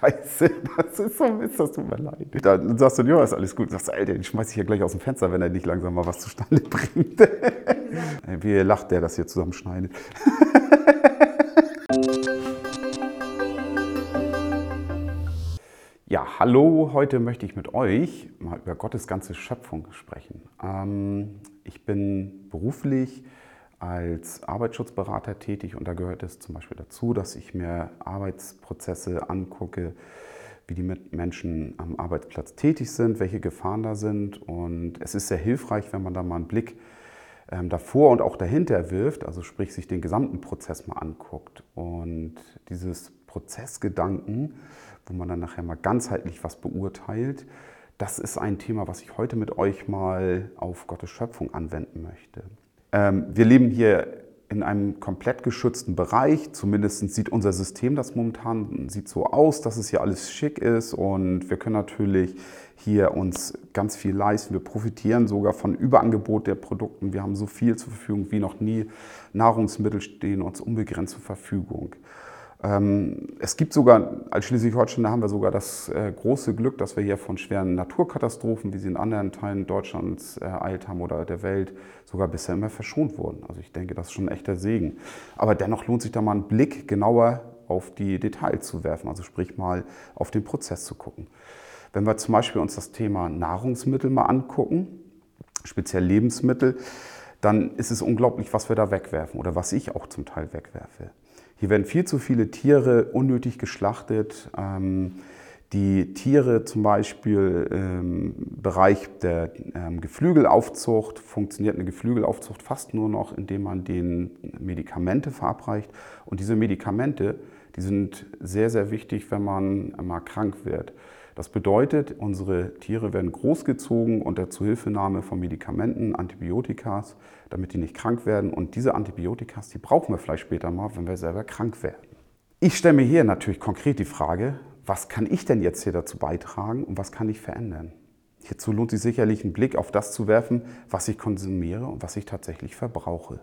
scheiße, das ist so Mist, das tut mir leid. Dann sagst du, ja, ist alles gut. Dann sagst du, Alter, den schmeiß ich ja gleich aus dem Fenster, wenn er nicht langsam mal was zustande bringt. Wie lacht der das hier zusammenschneidet. Ja, hallo, heute möchte ich mit euch mal über Gottes ganze Schöpfung sprechen. Ähm, ich bin beruflich als Arbeitsschutzberater tätig. Und da gehört es zum Beispiel dazu, dass ich mir Arbeitsprozesse angucke, wie die Menschen am Arbeitsplatz tätig sind, welche Gefahren da sind. Und es ist sehr hilfreich, wenn man da mal einen Blick ähm, davor und auch dahinter wirft, also sprich sich den gesamten Prozess mal anguckt. Und dieses Prozessgedanken, wo man dann nachher mal ganzheitlich was beurteilt, das ist ein Thema, was ich heute mit euch mal auf Gottes Schöpfung anwenden möchte. Ähm, wir leben hier in einem komplett geschützten Bereich. Zumindest sieht unser System das momentan sieht so aus, dass es hier alles schick ist und wir können natürlich hier uns ganz viel leisten. Wir profitieren sogar von Überangebot der Produkten. Wir haben so viel zur Verfügung wie noch nie. Nahrungsmittel stehen uns unbegrenzt zur Verfügung. Ähm, es gibt sogar, als Schleswig-Holstein haben wir sogar das äh, große Glück, dass wir hier von schweren Naturkatastrophen, wie sie in anderen Teilen Deutschlands ereilt haben oder der Welt, sogar bisher immer verschont wurden. Also ich denke, das ist schon ein echter Segen. Aber dennoch lohnt sich da mal einen Blick genauer auf die Details zu werfen, also sprich mal auf den Prozess zu gucken. Wenn wir zum Beispiel uns das Thema Nahrungsmittel mal angucken, speziell Lebensmittel, dann ist es unglaublich, was wir da wegwerfen oder was ich auch zum Teil wegwerfe. Hier werden viel zu viele Tiere unnötig geschlachtet. Ähm, die Tiere zum Beispiel im Bereich der ähm, Geflügelaufzucht funktioniert eine Geflügelaufzucht fast nur noch, indem man denen Medikamente verabreicht. Und diese Medikamente, die sind sehr, sehr wichtig, wenn man mal krank wird. Das bedeutet, unsere Tiere werden großgezogen unter Zuhilfenahme von Medikamenten, Antibiotikas, damit die nicht krank werden. Und diese Antibiotikas, die brauchen wir vielleicht später mal, wenn wir selber krank werden. Ich stelle mir hier natürlich konkret die Frage, was kann ich denn jetzt hier dazu beitragen und was kann ich verändern? Hierzu lohnt sich sicherlich einen Blick auf das zu werfen, was ich konsumiere und was ich tatsächlich verbrauche.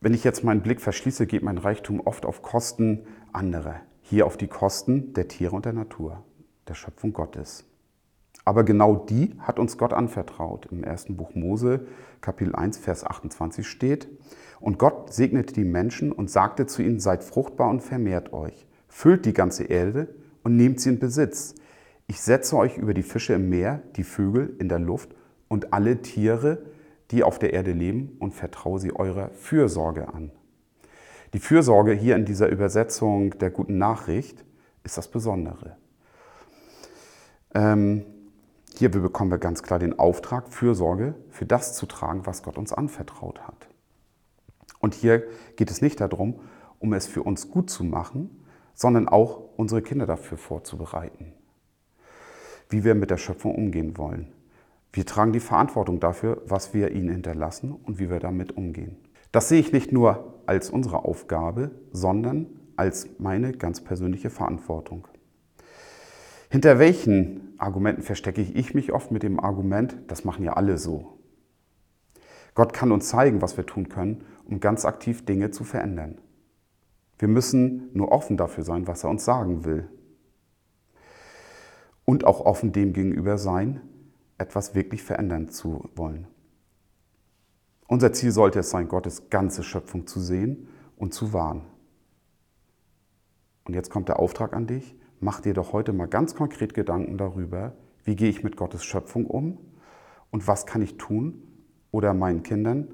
Wenn ich jetzt meinen Blick verschließe, geht mein Reichtum oft auf Kosten anderer hier auf die Kosten der Tiere und der Natur, der Schöpfung Gottes. Aber genau die hat uns Gott anvertraut. Im ersten Buch Mose, Kapitel 1, Vers 28 steht, und Gott segnete die Menschen und sagte zu ihnen, seid fruchtbar und vermehrt euch, füllt die ganze Erde und nehmt sie in Besitz. Ich setze euch über die Fische im Meer, die Vögel in der Luft und alle Tiere, die auf der Erde leben, und vertraue sie eurer Fürsorge an. Die Fürsorge hier in dieser Übersetzung der guten Nachricht ist das Besondere. Ähm, hier bekommen wir ganz klar den Auftrag, Fürsorge für das zu tragen, was Gott uns anvertraut hat. Und hier geht es nicht darum, um es für uns gut zu machen, sondern auch unsere Kinder dafür vorzubereiten, wie wir mit der Schöpfung umgehen wollen. Wir tragen die Verantwortung dafür, was wir ihnen hinterlassen und wie wir damit umgehen. Das sehe ich nicht nur als unsere Aufgabe, sondern als meine ganz persönliche Verantwortung. Hinter welchen Argumenten verstecke ich mich oft mit dem Argument, das machen ja alle so. Gott kann uns zeigen, was wir tun können, um ganz aktiv Dinge zu verändern. Wir müssen nur offen dafür sein, was er uns sagen will. Und auch offen dem gegenüber sein, etwas wirklich verändern zu wollen. Unser Ziel sollte es sein, Gottes ganze Schöpfung zu sehen und zu wahren. Und jetzt kommt der Auftrag an dich, mach dir doch heute mal ganz konkret Gedanken darüber, wie gehe ich mit Gottes Schöpfung um und was kann ich tun oder meinen Kindern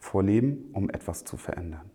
vorleben, um etwas zu verändern.